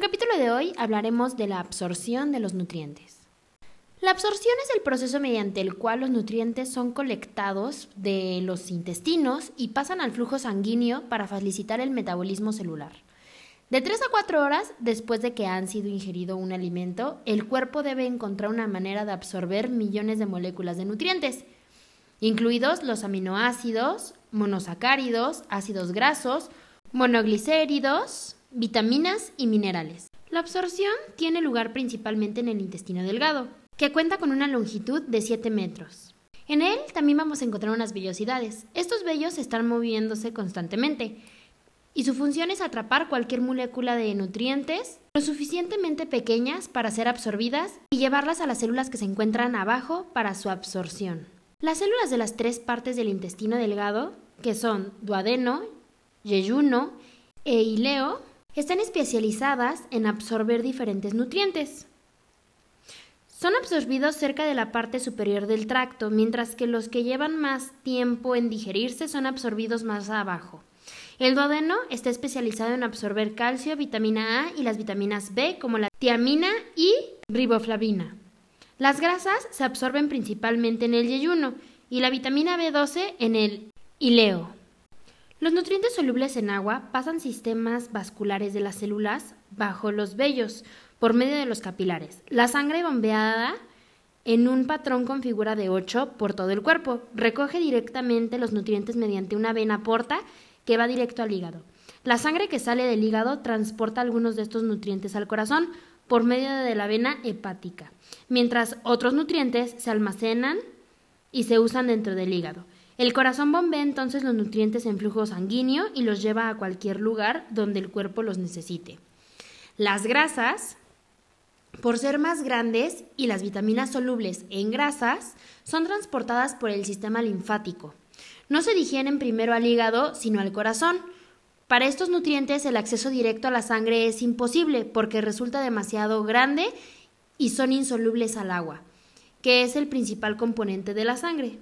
el capítulo de hoy hablaremos de la absorción de los nutrientes. La absorción es el proceso mediante el cual los nutrientes son colectados de los intestinos y pasan al flujo sanguíneo para facilitar el metabolismo celular. De 3 a 4 horas después de que han sido ingerido un alimento, el cuerpo debe encontrar una manera de absorber millones de moléculas de nutrientes, incluidos los aminoácidos, monosacáridos, ácidos grasos, monoglicéridos, vitaminas y minerales. La absorción tiene lugar principalmente en el intestino delgado, que cuenta con una longitud de 7 metros. En él también vamos a encontrar unas vellosidades. Estos vellos están moviéndose constantemente y su función es atrapar cualquier molécula de nutrientes lo suficientemente pequeñas para ser absorbidas y llevarlas a las células que se encuentran abajo para su absorción. Las células de las tres partes del intestino delgado, que son duodeno, yeyuno e ileo, están especializadas en absorber diferentes nutrientes. Son absorbidos cerca de la parte superior del tracto, mientras que los que llevan más tiempo en digerirse son absorbidos más abajo. El duodeno está especializado en absorber calcio, vitamina A y las vitaminas B como la tiamina y riboflavina. Las grasas se absorben principalmente en el yeyuno y la vitamina B12 en el ileo. Los nutrientes solubles en agua pasan sistemas vasculares de las células bajo los vellos, por medio de los capilares. La sangre bombeada en un patrón con figura de 8 por todo el cuerpo. Recoge directamente los nutrientes mediante una vena porta que va directo al hígado. La sangre que sale del hígado transporta algunos de estos nutrientes al corazón por medio de la vena hepática, mientras otros nutrientes se almacenan y se usan dentro del hígado. El corazón bombea entonces los nutrientes en flujo sanguíneo y los lleva a cualquier lugar donde el cuerpo los necesite. Las grasas por ser más grandes y las vitaminas solubles en grasas son transportadas por el sistema linfático. No se digieren primero al hígado, sino al corazón. Para estos nutrientes el acceso directo a la sangre es imposible porque resulta demasiado grande y son insolubles al agua, que es el principal componente de la sangre.